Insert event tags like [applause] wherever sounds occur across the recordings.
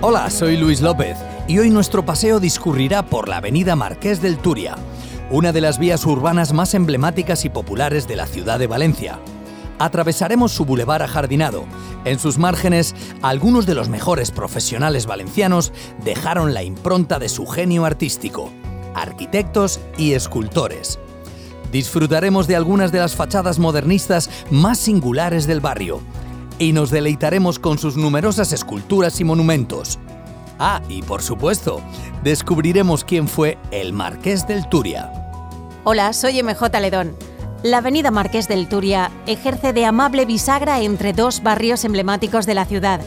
Hola, soy Luis López y hoy nuestro paseo discurrirá por la avenida Marqués del Turia, una de las vías urbanas más emblemáticas y populares de la ciudad de Valencia. Atravesaremos su bulevar ajardinado. En sus márgenes, algunos de los mejores profesionales valencianos dejaron la impronta de su genio artístico, arquitectos y escultores. Disfrutaremos de algunas de las fachadas modernistas más singulares del barrio, y nos deleitaremos con sus numerosas esculturas y monumentos. Ah, y por supuesto, descubriremos quién fue el Marqués del Turia. Hola, soy MJ Ledón. La avenida Marqués del Turia ejerce de amable bisagra entre dos barrios emblemáticos de la ciudad,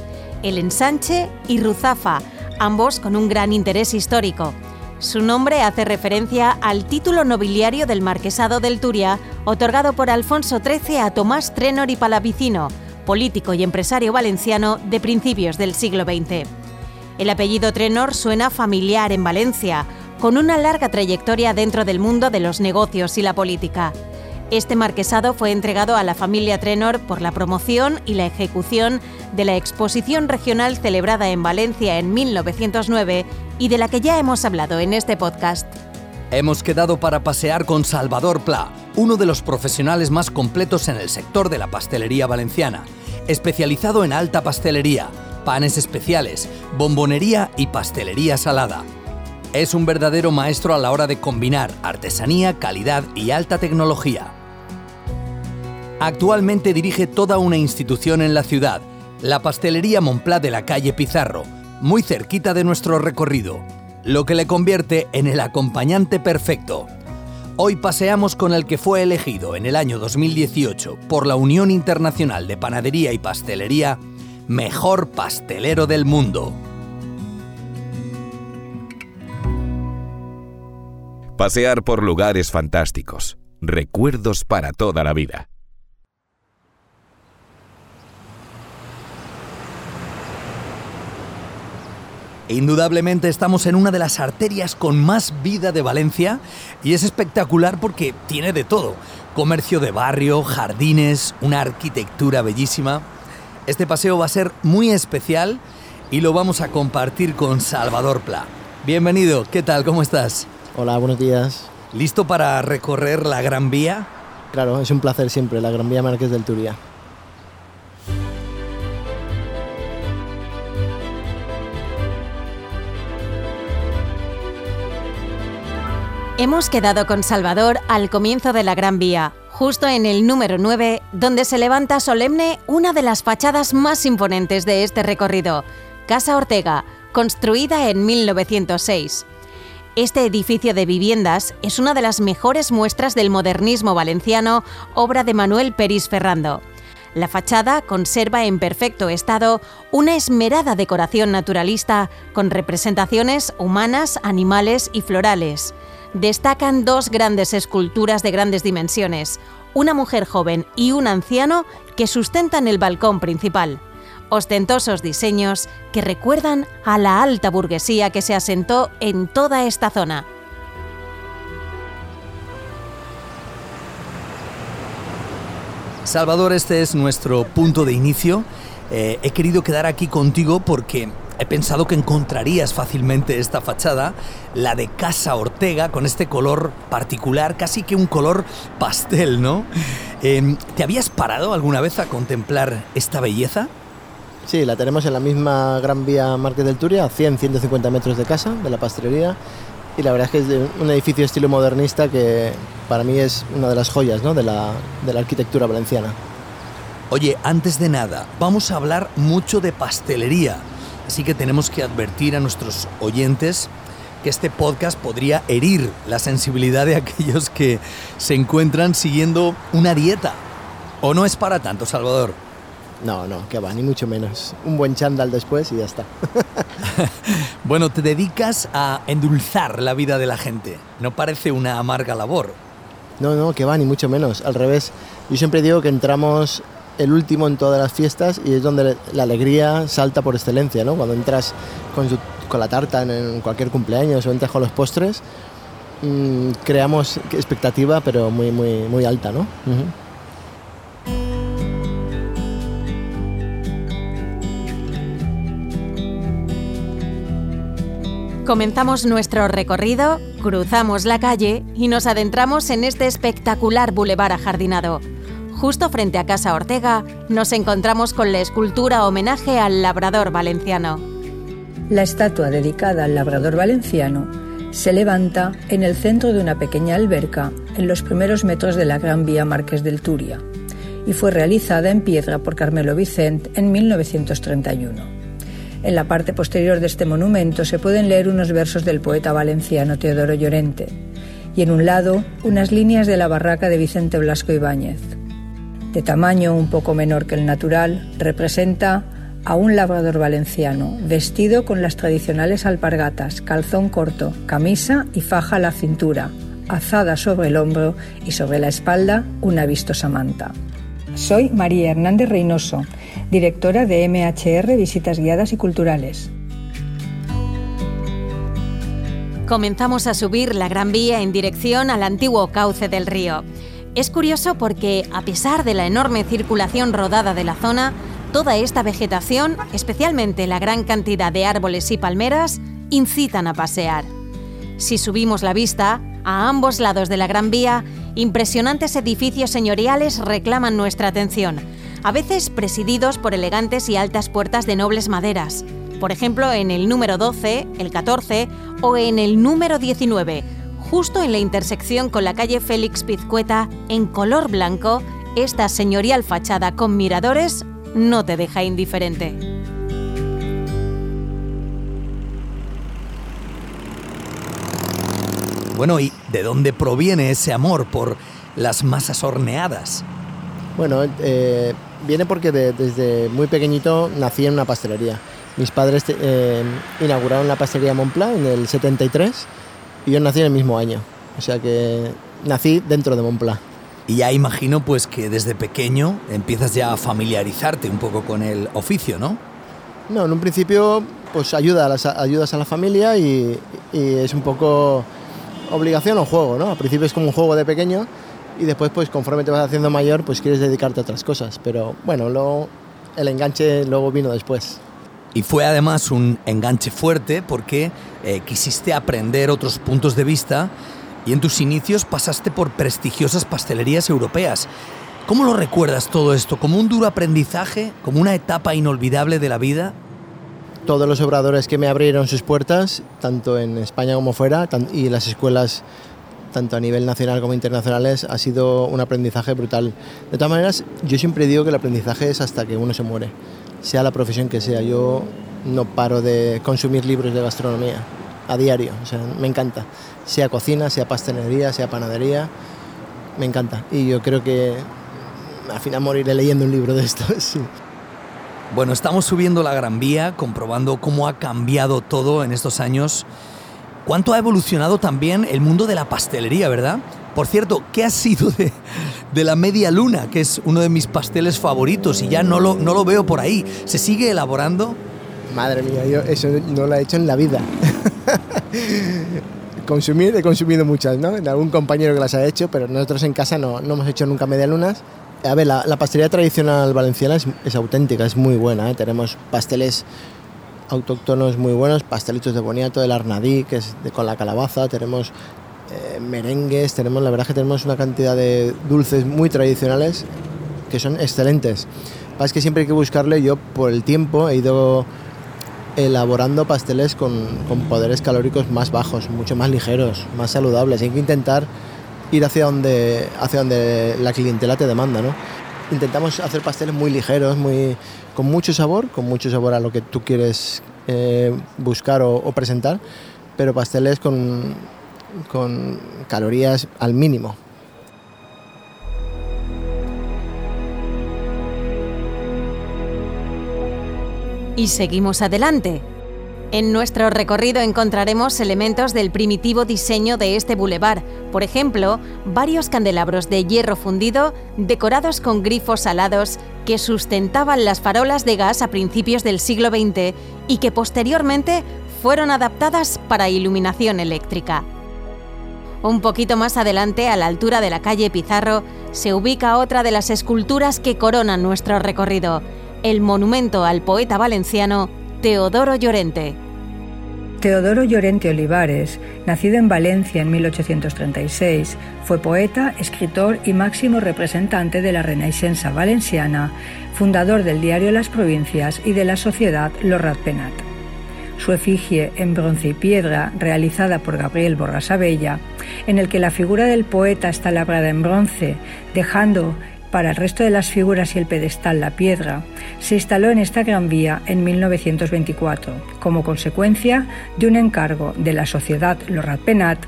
el Ensanche y Ruzafa, ambos con un gran interés histórico. Su nombre hace referencia al título nobiliario del Marquesado del Turia, otorgado por Alfonso XIII a Tomás Trenor y Palavicino, político y empresario valenciano de principios del siglo XX. El apellido Trenor suena familiar en Valencia, con una larga trayectoria dentro del mundo de los negocios y la política. Este marquesado fue entregado a la familia Trenor por la promoción y la ejecución de la exposición regional celebrada en Valencia en 1909 y de la que ya hemos hablado en este podcast. Hemos quedado para pasear con Salvador Pla, uno de los profesionales más completos en el sector de la pastelería valenciana, especializado en alta pastelería, panes especiales, bombonería y pastelería salada. Es un verdadero maestro a la hora de combinar artesanía, calidad y alta tecnología. Actualmente dirige toda una institución en la ciudad, la pastelería Montplat de la calle Pizarro, muy cerquita de nuestro recorrido lo que le convierte en el acompañante perfecto. Hoy paseamos con el que fue elegido en el año 2018 por la Unión Internacional de Panadería y Pastelería Mejor Pastelero del Mundo. Pasear por lugares fantásticos, recuerdos para toda la vida. Indudablemente estamos en una de las arterias con más vida de Valencia y es espectacular porque tiene de todo. Comercio de barrio, jardines, una arquitectura bellísima. Este paseo va a ser muy especial y lo vamos a compartir con Salvador Pla. Bienvenido, ¿qué tal? ¿Cómo estás? Hola, buenos días. ¿Listo para recorrer la Gran Vía? Claro, es un placer siempre, la Gran Vía Márquez del Turia. Hemos quedado con Salvador al comienzo de la Gran Vía, justo en el número 9, donde se levanta solemne una de las fachadas más imponentes de este recorrido, Casa Ortega, construida en 1906. Este edificio de viviendas es una de las mejores muestras del modernismo valenciano, obra de Manuel Peris Ferrando. La fachada conserva en perfecto estado una esmerada decoración naturalista con representaciones humanas, animales y florales destacan dos grandes esculturas de grandes dimensiones, una mujer joven y un anciano que sustentan el balcón principal. Ostentosos diseños que recuerdan a la alta burguesía que se asentó en toda esta zona. Salvador, este es nuestro punto de inicio. Eh, he querido quedar aquí contigo porque He pensado que encontrarías fácilmente esta fachada, la de Casa Ortega, con este color particular, casi que un color pastel, ¿no? Em, ¿Te habías parado alguna vez a contemplar esta belleza? Sí, la tenemos en la misma Gran Vía Márquez del Turia, a 100-150 metros de casa, de la pastelería. Y la verdad es que es un edificio estilo modernista que para mí es una de las joyas ¿no? de, la, de la arquitectura valenciana. Oye, antes de nada, vamos a hablar mucho de pastelería. Así que tenemos que advertir a nuestros oyentes que este podcast podría herir la sensibilidad de aquellos que se encuentran siguiendo una dieta. ¿O no es para tanto, Salvador? No, no, que va, ni mucho menos. Un buen chándal después y ya está. [laughs] bueno, te dedicas a endulzar la vida de la gente. No parece una amarga labor. No, no, que va, ni mucho menos. Al revés. Yo siempre digo que entramos el último en todas las fiestas y es donde la alegría salta por excelencia, ¿no? Cuando entras con, la tarta en, cualquier cumpleaños o entras con los postres, mm, creamos expectativa, pero muy, muy, muy alta, ¿no? Comenzamos nuestro recorrido, cruzamos la calle y nos adentramos en este espectacular bulevar ajardinado. Justo frente a Casa Ortega nos encontramos con la escultura homenaje al labrador valenciano. La estatua dedicada al labrador valenciano se levanta en el centro de una pequeña alberca en los primeros metros de la Gran Vía Marqués del Turia y fue realizada en piedra por Carmelo Vicent en 1931. En la parte posterior de este monumento se pueden leer unos versos del poeta valenciano Teodoro Llorente y en un lado unas líneas de la barraca de Vicente Blasco Ibáñez. De tamaño un poco menor que el natural, representa a un labrador valenciano vestido con las tradicionales alpargatas, calzón corto, camisa y faja a la cintura, azada sobre el hombro y sobre la espalda una vistosa manta. Soy María Hernández Reynoso, directora de MHR Visitas Guiadas y Culturales. Comenzamos a subir la Gran Vía en dirección al antiguo cauce del río. Es curioso porque, a pesar de la enorme circulación rodada de la zona, toda esta vegetación, especialmente la gran cantidad de árboles y palmeras, incitan a pasear. Si subimos la vista, a ambos lados de la Gran Vía Impresionantes edificios señoriales reclaman nuestra atención, a veces presididos por elegantes y altas puertas de nobles maderas. Por ejemplo, en el número 12, el 14 o en el número 19, justo en la intersección con la calle Félix Pizcueta, en color blanco, esta señorial fachada con miradores no te deja indiferente. Bueno, ¿y de dónde proviene ese amor por las masas horneadas? Bueno, eh, viene porque desde muy pequeñito nací en una pastelería. Mis padres eh, inauguraron la pastelería Montplat en el 73 y yo nací en el mismo año. O sea que nací dentro de Montplat. Y ya imagino pues que desde pequeño empiezas ya a familiarizarte un poco con el oficio, ¿no? No, en un principio pues ayuda a las, ayudas a la familia y es un poco obligación o juego, ¿no? Al principio es como un juego de pequeño y después, pues conforme te vas haciendo mayor, pues quieres dedicarte a otras cosas. Pero bueno, luego el enganche luego vino después. Y fue además un enganche fuerte porque eh, quisiste aprender otros puntos de vista y en tus inicios pasaste por prestigiosas pastelerías europeas. ¿Cómo lo recuerdas todo esto? ¿Como un duro aprendizaje? ¿Como una etapa inolvidable de la vida? todos los obradores que me abrieron sus puertas, tanto en España como fuera, y las escuelas, tanto a nivel nacional como internacionales, ha sido un aprendizaje brutal. De todas maneras, yo siempre digo que el aprendizaje es hasta que uno se muere, sea la profesión que sea. Yo no paro de consumir libros de gastronomía a diario, o sea, me encanta. Sea cocina, sea pastelería, sea panadería, me encanta. Y yo creo que al final moriré leyendo un libro de estos. [laughs] Bueno, estamos subiendo la Gran Vía, comprobando cómo ha cambiado todo en estos años. ¿Cuánto ha evolucionado también el mundo de la pastelería, verdad? Por cierto, ¿qué ha sido de, la media luna, que es uno de mis pasteles favoritos y ya no lo, no lo veo por ahí? ¿Se sigue elaborando? Madre mía, yo eso no lo he hecho en la vida. [laughs] Consumir, he consumido muchas, ¿no? De algún compañero que las ha hecho, pero nosotros en casa no, no hemos hecho nunca media lunas a ver, la, pastelería tradicional valenciana es, auténtica, es muy buena. ¿eh? Tenemos pasteles autóctonos muy buenos, pastelitos de boniato, del arnadí, que es con la calabaza, tenemos eh, merengues, tenemos, la verdad que tenemos una cantidad de dulces muy tradicionales que son excelentes. Lo es que siempre hay que buscarle, yo por el tiempo he ido elaborando pasteles con, con poderes calóricos más bajos, mucho más ligeros, más saludables. Hay que intentar ir hacia donde, hacia donde la clientela te demanda, ¿no? Intentamos hacer pasteles muy ligeros, muy, con mucho sabor, con mucho sabor a lo que tú quieres eh, buscar o, presentar, pero pasteles con, con calorías al mínimo. y seguimos adelante. En nuestro recorrido encontraremos elementos del primitivo diseño de este bulevar, por ejemplo, varios candelabros de hierro fundido decorados con grifos alados que sustentaban las farolas de gas a principios del siglo XX y que posteriormente fueron adaptadas para iluminación eléctrica. Un poquito más adelante, a la altura de la calle Pizarro, se ubica otra de las esculturas que coronan nuestro recorrido, el monumento al poeta valenciano Teodoro Llorente. Teodoro Llorente Olivares, nacido en Valencia en 1836, fue poeta, escritor y máximo representante de la Renaixença valenciana, fundador del diario Las Provincias y de la sociedad Los Ratpenat. Su efigie en bronce y piedra, realizada por Gabriel Borrasabella, en el que la figura del poeta está labrada en bronce, dejando para el resto de las figuras y el pedestal La Piedra, se instaló en esta Gran Vía en 1924, como consecuencia de un encargo de la sociedad Lorrat Penat,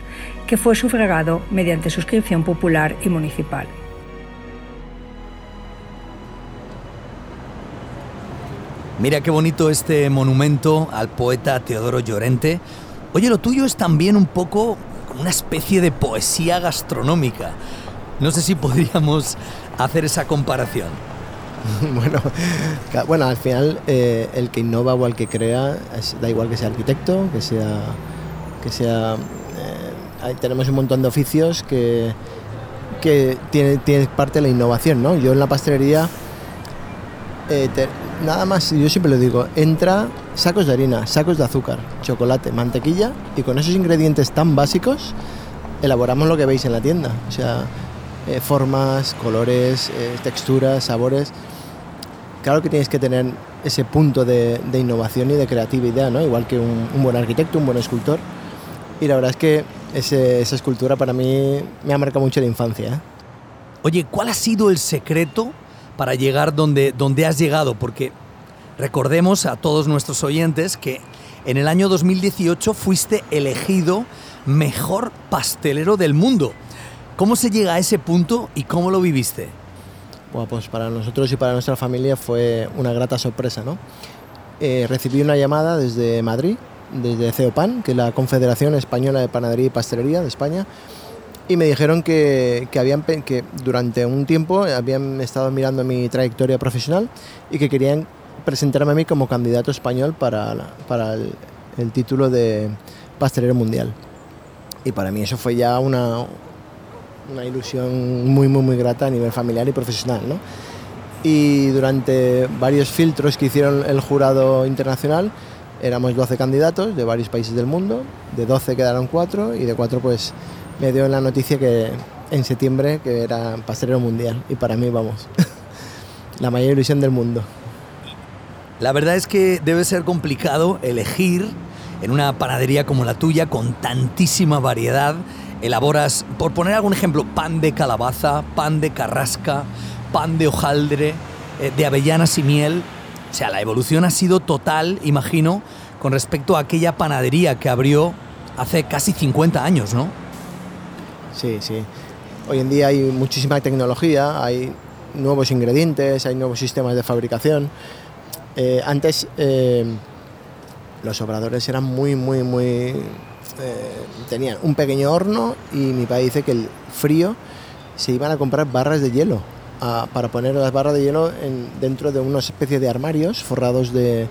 que fue sufragado mediante suscripción popular y municipal. Mira qué bonito este monumento al poeta Teodoro Llorente. Oye, lo tuyo es también un poco una especie de poesía gastronómica. No sé si [laughs] podríamos hacer esa comparación? [laughs] bueno, bueno, al final eh, el que innova o el que crea, da igual que sea arquitecto, que sea... Que sea eh, tenemos un montón de oficios que, que tiene, tiene parte de la innovación, ¿no? Yo en la pastelería, eh, nada más, yo siempre lo digo, entra sacos de harina, sacos de azúcar, chocolate, mantequilla y con esos ingredientes tan básicos elaboramos lo que veis en la tienda. O sea, eh, formas, colores, eh, texturas, sabores. Claro que tienes que tener ese punto de, innovación y de creatividad, ¿no? igual que un, buen arquitecto, un buen escultor. Y la verdad es que esa escultura para mí me ha marcado mucho la infancia. ¿eh? Oye, ¿cuál ha sido el secreto para llegar donde, donde has llegado? Porque recordemos a todos nuestros oyentes que en el año 2018 fuiste elegido mejor pastelero del mundo. ¿Cómo se llega a ese punto y cómo lo viviste? Bueno, pues para nosotros y para nuestra familia fue una grata sorpresa. ¿no? Eh, recibí una llamada desde Madrid, desde CEOPAN, que es la Confederación Española de Panadería y Pastelería de España, y me dijeron que, que, habían, que durante un tiempo habían estado mirando mi trayectoria profesional y que querían presentarme a mí como candidato español para, para el, título de pastelero mundial. Y para mí eso fue ya una, una ilusión muy, muy, muy grata a nivel familiar y profesional. ¿no? Y durante varios filtros que hicieron el jurado internacional, éramos 12 candidatos de varios países del mundo, de 12 quedaron 4 y de 4 pues me dio la noticia que en septiembre que era pastelero mundial y para mí vamos, [laughs] la mayor ilusión del mundo. La verdad es que debe ser complicado elegir en una panadería como la tuya con tantísima variedad elaboras, por poner algún ejemplo, pan de calabaza, pan de carrasca, pan de hojaldre, eh, de avellanas y miel. O sea, la evolución ha sido total, imagino, con respecto a aquella panadería que abrió hace casi 50 años, ¿no? Sí, sí. Hoy en día hay muchísima tecnología, hay nuevos ingredientes, hay nuevos sistemas de fabricación. Eh, antes eh, los obradores eran muy, muy, muy eh, tenían un pequeño horno y mi padre dice que el frío se iban a comprar barras de hielo para poner las barras de hielo dentro de una especie de armarios forrados de,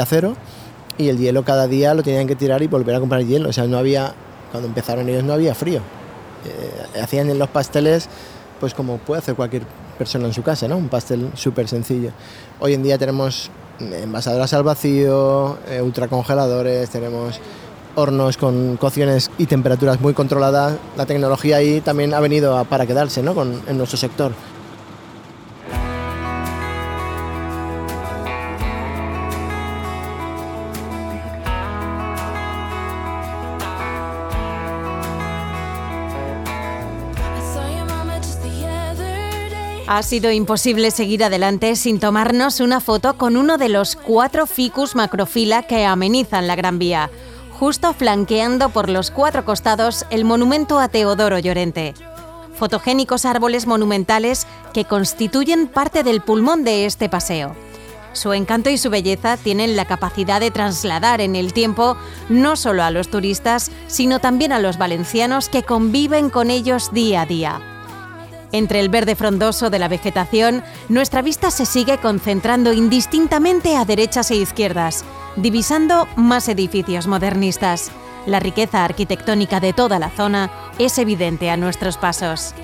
acero y el hielo cada día lo tenían que tirar y volver a comprar hielo. O sea, no había, cuando empezaron ellos no había frío. Eh, hacían en los pasteles pues como puede hacer cualquier persona en su casa, ¿no? Un pastel súper sencillo. Hoy en día tenemos envasadoras al vacío, eh, ultracongeladores, tenemos hornos con cocciones y temperaturas muy controladas, la tecnología ahí también ha venido para quedarse ¿no? en nuestro sector. Ha sido imposible seguir adelante sin tomarnos una foto con uno de los cuatro ficus macrofila que amenizan la Gran Vía justo flanqueando por los cuatro costados el monumento a Teodoro Llorente. Fotogénicos árboles monumentales que constituyen parte del pulmón de este paseo. Su encanto y su belleza tienen la capacidad de trasladar en el tiempo no solo a los turistas, sino también a los valencianos que conviven con ellos día a día. Entre el verde frondoso de la vegetación, nuestra vista se sigue concentrando indistintamente a derechas e izquierdas, divisando más edificios modernistas. La riqueza arquitectónica de toda la zona es evidente a nuestros pasos.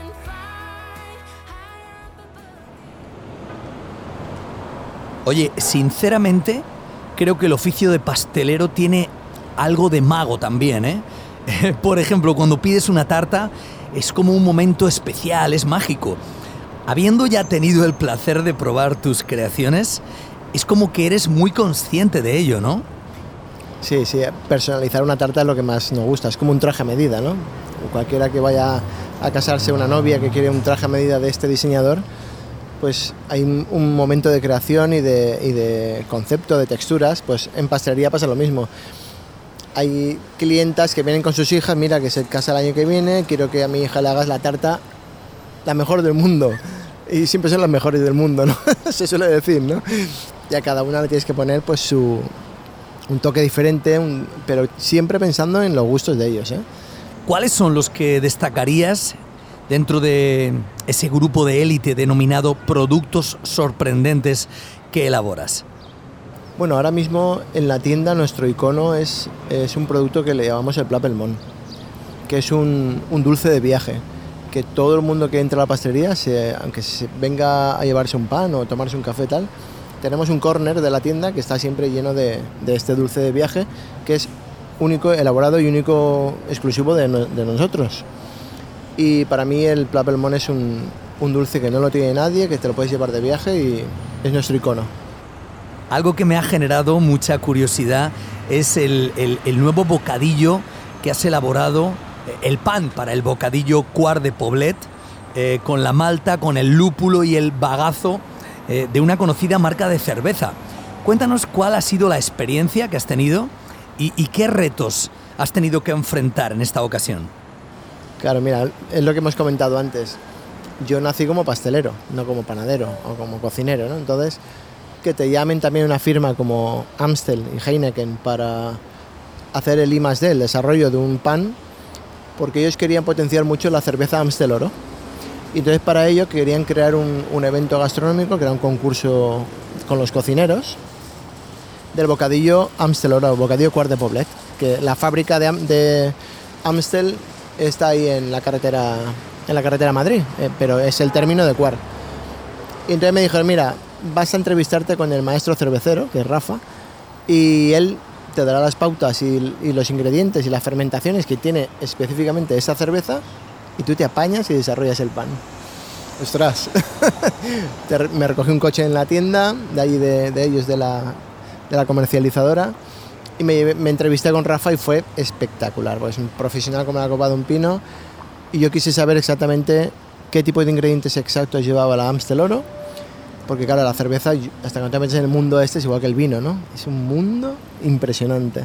Oye, sinceramente, creo que el oficio de pastelero tiene algo de mago también, ¿eh? [laughs] Por ejemplo, cuando pides una tarta, es como un momento especial, es mágico. Habiendo ya tenido el placer de probar tus creaciones, es como que eres muy consciente de ello, ¿no? Sí, sí, personalizar una tarta es lo que más nos gusta, es como un traje a medida, ¿no? Cualquiera que vaya a casarse una novia que quiere un traje a medida de este diseñador, pues hay un, momento de creación y de, y de, concepto, de texturas, pues en pastelería pasa lo mismo. Hay clientas que vienen con sus hijas, mira que se casa el año que viene, quiero que a mi hija le hagas la tarta la mejor del mundo. Y siempre son las mejores del mundo, ¿no? [laughs] se suele decir, ¿no? Y a cada una le tienes que poner pues su, un toque diferente, pero siempre pensando en los gustos de ellos. ¿eh? ¿Cuáles son los que destacarías dentro de ese grupo de élite denominado productos sorprendentes que elaboras? Bueno, ahora mismo en la tienda nuestro icono es, es un producto que le llamamos el Plapelmon, que es un, un, dulce de viaje, que todo el mundo que entra a la pastelería, se, aunque venga a llevarse un pan o tomarse un café tal, tenemos un corner de la tienda que está siempre lleno de, este dulce de viaje, que es único, elaborado y único exclusivo de, nosotros. Y para mí el Plapelmon es un, dulce que no lo tiene nadie, que te lo puedes llevar de viaje y es nuestro icono. Algo que me ha generado mucha curiosidad es el, nuevo bocadillo que has elaborado, el pan para el bocadillo Cuar de Poblet, eh, con la malta, con el lúpulo y el bagazo eh, de una conocida marca de cerveza. Cuéntanos cuál ha sido la experiencia que has tenido y, qué retos has tenido que enfrentar en esta ocasión. Claro, mira, es lo que hemos comentado antes. Yo nací como pastelero, no como panadero o como cocinero, ¿no? Entonces, que te llamen también una firma como Amstel y Heineken para hacer el I D, el desarrollo de un pan, porque ellos querían potenciar mucho la cerveza Amstel Oro. Y entonces para ello querían crear un, evento gastronómico, que era un concurso con los cocineros del bocadillo Amstel Oro, bocadillo Cuart de Poblet, que la fábrica de, de, Amstel está ahí en la carretera en la carretera Madrid, eh, pero es el término de Cuart. Y entonces me dijeron, mira, vas a entrevistarte con el maestro cervecero, que es Rafa, y él te dará las pautas y, y los ingredientes y las fermentaciones que tiene específicamente esa cerveza y tú te apañas y desarrollas el pan. Ostras, [laughs] me recogí un coche en la tienda, de allí de, ellos, de la, de la, comercializadora, y me, me, entrevisté con Rafa y fue espectacular, pues un profesional como la copa de un pino, y yo quise saber exactamente qué tipo de ingredientes exactos llevaba la Amstel Oro, porque claro, la cerveza, hasta cuando te metes en el mundo este, es igual que el vino, ¿no? Es un mundo impresionante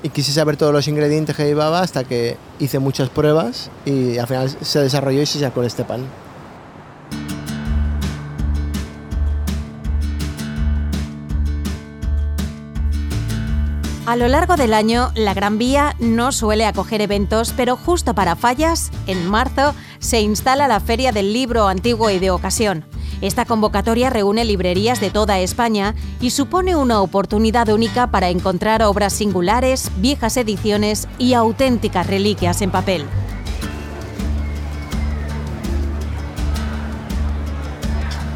y quise saber todos los ingredientes que llevaba hasta que hice muchas pruebas y al final se desarrolló y se sacó este pan. A lo largo del año, la Gran Vía no suele acoger eventos, pero justo para fallas, en marzo, se instala la Feria del Libro Antiguo y de Ocasión. Esta convocatoria reúne librerías de toda España y supone una oportunidad única para encontrar obras singulares, viejas ediciones y auténticas reliquias en papel.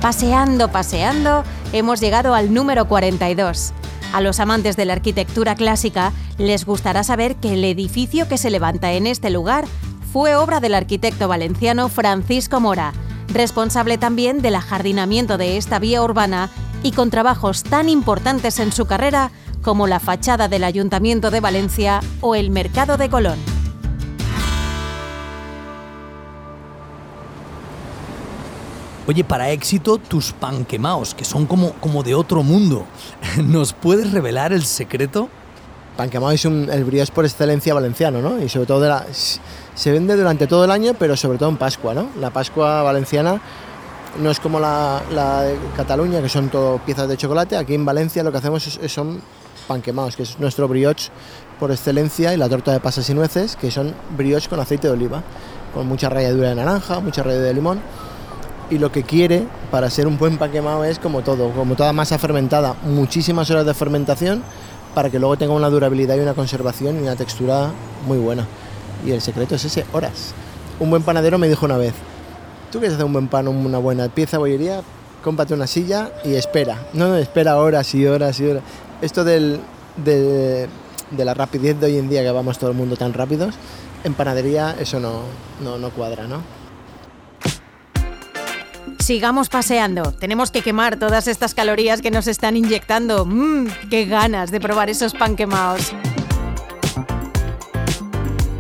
Paseando, paseando, hemos llegado al número 42. A los amantes de la arquitectura clásica les gustará saber que el edificio que se levanta en este lugar fue obra del arquitecto valenciano Francisco Mora, responsable también del ajardinamiento de esta vía urbana y con trabajos tan importantes en su carrera como la fachada del Ayuntamiento de Valencia o el Mercado de Colón. Oye, para éxito, tus panquemaos, que son como, como de otro mundo. [laughs] ¿Nos puedes revelar el secreto? Panquemao es un, el brioche por excelencia valenciano, ¿no? Y sobre todo de la, se vende durante todo el año, pero sobre todo en Pascua, ¿no? La Pascua valenciana no es como la, de Cataluña, que son todo piezas de chocolate. Aquí en Valencia lo que hacemos son pan quemados, que es nuestro brioche por excelencia, y la torta de pasas y nueces, que son brioches con aceite de oliva, con mucha ralladura de naranja, mucha ralladura de limón. Y lo que quiere para ser un buen pan quemado es como todo, como toda masa fermentada, muchísimas horas de fermentación para que luego tenga una durabilidad y una conservación y una textura muy buena. Y el secreto es ese, horas. Un buen panadero me dijo una vez, tú quieres hacer un buen pan, una buena pieza bollería, cómprate una silla y espera. No, no, espera horas y horas y horas. Esto del, de, la rapidez de hoy en día, que vamos todo el mundo tan rápidos, en panadería eso no, no, no cuadra, ¿no? Sigamos paseando. Tenemos que quemar todas estas calorías que nos están inyectando. ¡Mmm! ¡Qué ganas de probar esos pan quemados!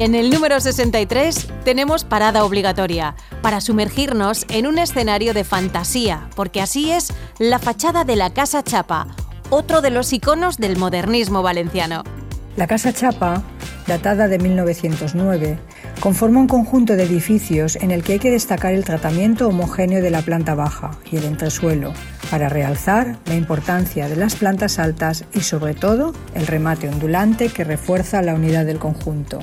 En el número 63 tenemos parada obligatoria para sumergirnos en un escenario de fantasía, porque así es la fachada de la Casa Chapa, otro de los iconos del modernismo valenciano. La Casa Chapa, datada de 1909, conforma un conjunto de edificios en el que hay que destacar el tratamiento homogéneo de la planta baja y el entresuelo, para realzar la importancia de las plantas altas y sobre todo el remate ondulante que refuerza la unidad del conjunto.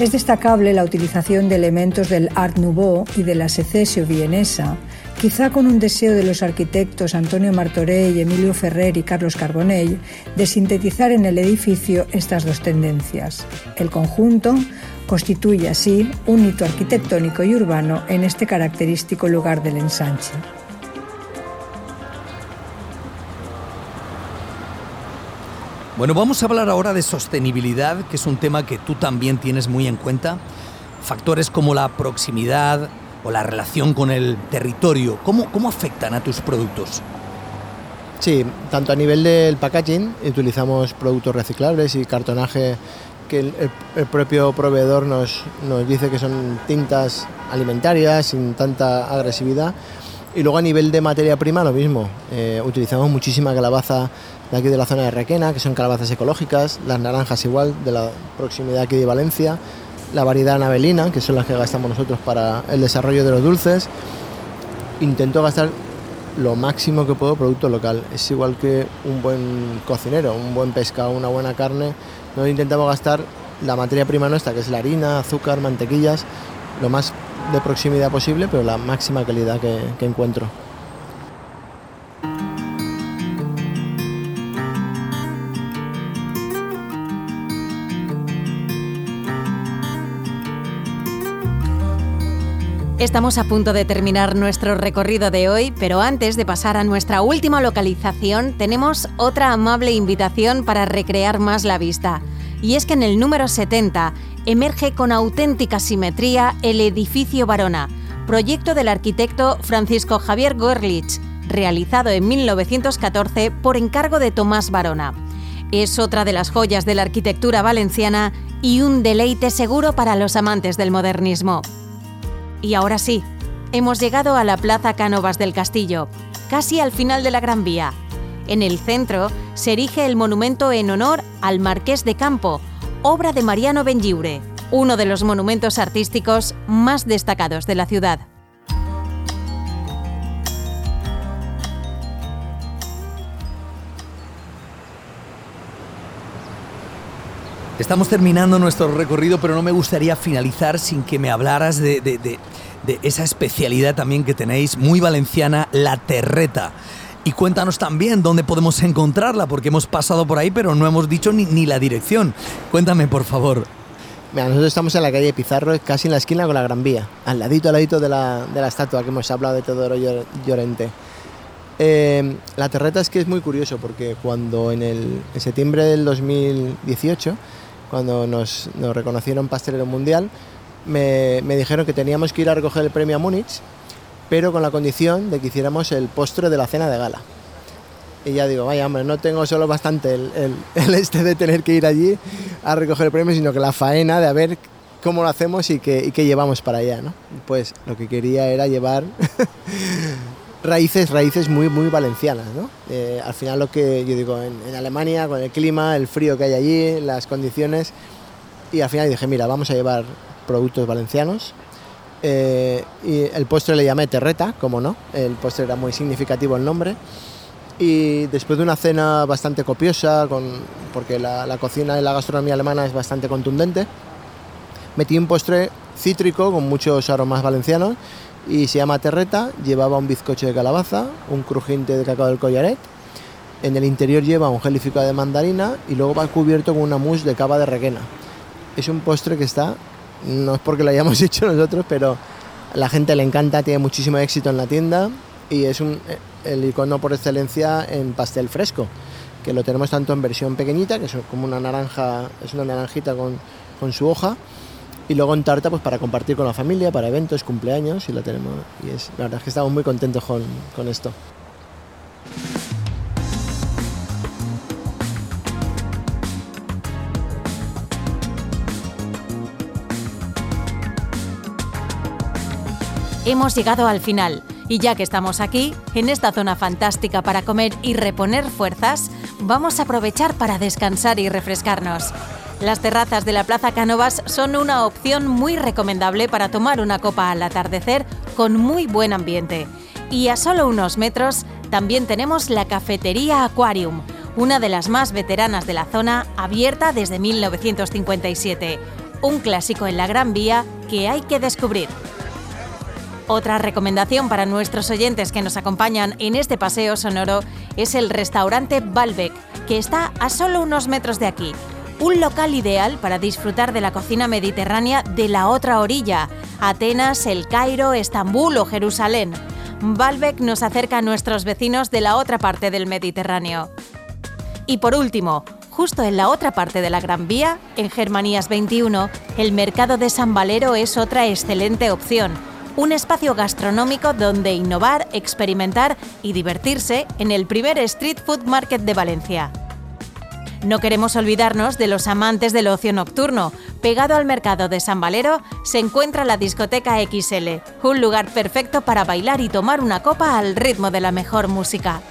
Es destacable la utilización de elementos del Art Nouveau y de la secesio vienesa, quizá con un deseo de los arquitectos Antonio Martorell, Emilio Ferrer y Carlos Carbonell de sintetizar en el edificio estas dos tendencias. El conjunto constituye así un hito arquitectónico y urbano en este característico lugar del ensanche. Bueno, vamos a hablar ahora de sostenibilidad, que es un tema que tú también tienes muy en cuenta. Factores como la proximidad o la relación con el territorio, ¿cómo, cómo afectan a tus productos? Sí, tanto a nivel del packaging, utilizamos productos reciclables y cartonaje que el, propio proveedor nos, nos, dice que son tintas alimentarias sin tanta agresividad. Y luego a nivel de materia prima lo mismo, eh, utilizamos muchísima calabaza de aquí de la zona de Requena, que son calabazas ecológicas, las naranjas igual, de la proximidad aquí de Valencia, la variedad navelina, que son las que gastamos nosotros para el desarrollo de los dulces. Intento gastar lo máximo que puedo producto local. Es igual que un buen cocinero, un buen pescado, una buena carne. Nosotros intentamos gastar la materia prima nuestra, que es la harina, azúcar, mantequillas, lo más de proximidad posible, pero la máxima calidad que encuentro. Estamos a punto de terminar nuestro recorrido de hoy, pero antes de pasar a nuestra última localización, tenemos otra amable invitación para recrear más la vista. Y es que en el número 70 emerge con auténtica simetría el edificio Barona, proyecto del arquitecto Francisco Javier Gorlich, realizado en 1914 por encargo de Tomás Barona. Es otra de las joyas de la arquitectura valenciana y un deleite seguro para los amantes del modernismo. Y ahora sí, hemos llegado a la Plaza Cánovas del Castillo, casi al final de la Gran Vía. En el centro se erige el monumento en honor al Marqués de Campo, obra de Mariano Benlliure, uno de los monumentos artísticos más destacados de la ciudad. Estamos terminando nuestro recorrido, pero no me gustaría finalizar sin que me hablaras de, esa especialidad también que tenéis, muy valenciana, la terreta. Y cuéntanos también dónde podemos encontrarla, porque hemos pasado por ahí, pero no hemos dicho ni, la dirección. Cuéntame, por favor. nosotros estamos en la calle Pizarro, casi en la esquina con la Gran Vía, al ladito, al ladito de la, estatua que hemos hablado de Teodoro Llorente. Eh, la terreta es que es muy curioso porque cuando en, el, en septiembre del 2018 cuando nos, reconocieron pastelero mundial, me, dijeron que teníamos que ir a recoger el premio a Múnich, pero con la condición de que hiciéramos el postre de la cena de gala. Y ya digo, vaya hombre, no tengo solo bastante el, [laughs] este de tener que ir allí a recoger el premio, sino que la faena de a ver cómo lo hacemos y qué, llevamos para allá, ¿no? Pues lo que quería era llevar [laughs] raíces, raíces muy, muy valencianas, ¿no? Eh, al final lo que yo digo, en, Alemania, con el clima, el frío que hay allí, las condiciones, y al final dije, mira, vamos a llevar productos valencianos Eh, y el postre le llamé terreta, como no, el postre era muy significativo el nombre. Y después de una cena bastante copiosa, con, porque la, la cocina y la gastronomía alemana es bastante contundente, metí un postre cítrico con muchos aromas valencianos y se llama terreta, llevaba un bizcocho de calabaza, un crujiente de cacao del collaret, en el interior lleva un gelificado de mandarina y luego va cubierto con una mousse de cava de requena. Es un postre que está, no es porque lo hayamos [laughs] hecho nosotros, pero a la gente le encanta, tiene muchísimo éxito en la tienda y es un, el icono por excelencia en pastel fresco, que lo tenemos tanto en versión pequeñita, que es como una naranja, es una naranjita con, con su hoja, y luego en tarta pues para compartir con la familia, para eventos, cumpleaños, y lo tenemos, y es, la verdad es que estamos muy contentos con, con esto. Hemos llegado al final y ya que estamos aquí, en esta zona fantástica para comer y reponer fuerzas, vamos a aprovechar para descansar y refrescarnos. Las terrazas de la Plaza Cánovas son una opción muy recomendable para tomar una copa al atardecer con muy buen ambiente. Y a solo unos metros también tenemos la cafetería Aquarium, una de las más veteranas de la zona, abierta desde 1957. Un clásico en la Gran Vía que hay que descubrir. Otra recomendación para nuestros oyentes que nos acompañan en este paseo sonoro es el restaurante Balbec, que está a solo unos metros de aquí. Un local ideal para disfrutar de la cocina mediterránea de la otra orilla, Atenas, El Cairo, Estambul o Jerusalén. Balbec nos acerca a nuestros vecinos de la otra parte del Mediterráneo. Y por último, justo en la otra parte de la Gran Vía, en Germanías 21, el mercado de San Valero es otra excelente opción un espacio gastronómico donde innovar, experimentar y divertirse en el primer Street Food Market de Valencia. No queremos olvidarnos de los amantes del ocio nocturno. Pegado al mercado de San Valero se encuentra la discoteca XL, un lugar perfecto para bailar y tomar una copa al ritmo de la mejor música.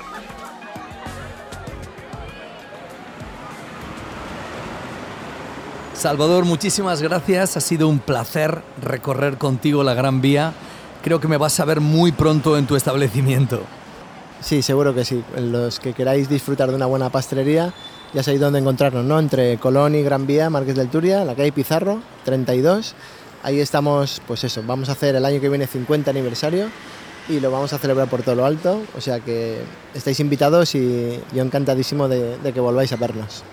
Salvador, muchísimas gracias. Ha sido un placer recorrer contigo la Gran Vía. Creo que me vas a ver muy pronto en tu establecimiento. Sí, seguro que sí. Los que queráis disfrutar de una buena pastelería, ya sabéis dónde encontrarnos, ¿no? Entre Colón y Gran Vía, Marqués del Turia, la calle Pizarro, 32. Ahí estamos, pues eso, vamos a hacer el año que viene 50 aniversario y lo vamos a celebrar por todo lo alto. O sea que estáis invitados y yo encantadísimo de, de que volváis a vernos.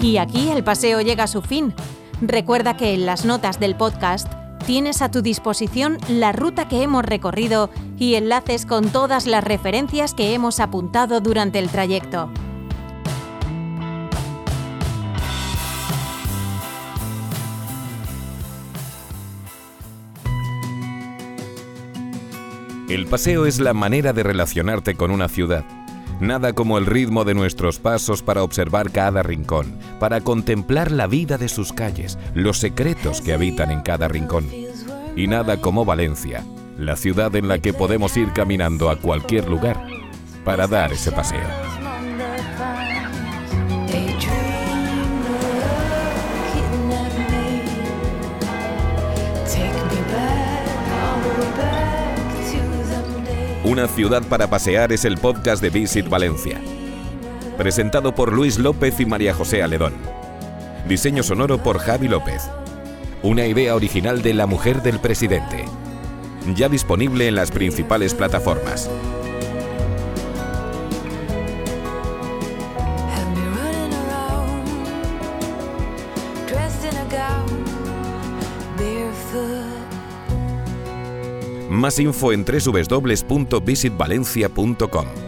Y aquí el paseo llega a su fin. Recuerda que en las notas del podcast tienes a tu disposición la ruta que hemos recorrido y enlaces con todas las referencias que hemos apuntado durante el trayecto. El paseo es la manera de relacionarte con una ciudad. Nada como el ritmo de nuestros pasos para observar cada rincón, para contemplar la vida de sus calles, los secretos que habitan en cada rincón. Y nada como Valencia, la ciudad en la que podemos ir caminando a cualquier lugar para dar ese paseo. Una ciudad para pasear es el podcast de Visit Valencia. Presentado por Luis López y María José Aledón. Diseño sonoro por Javi López. Una idea original de la mujer del presidente. Ya disponible en las principales plataformas. Más info en www.visitvalencia.com.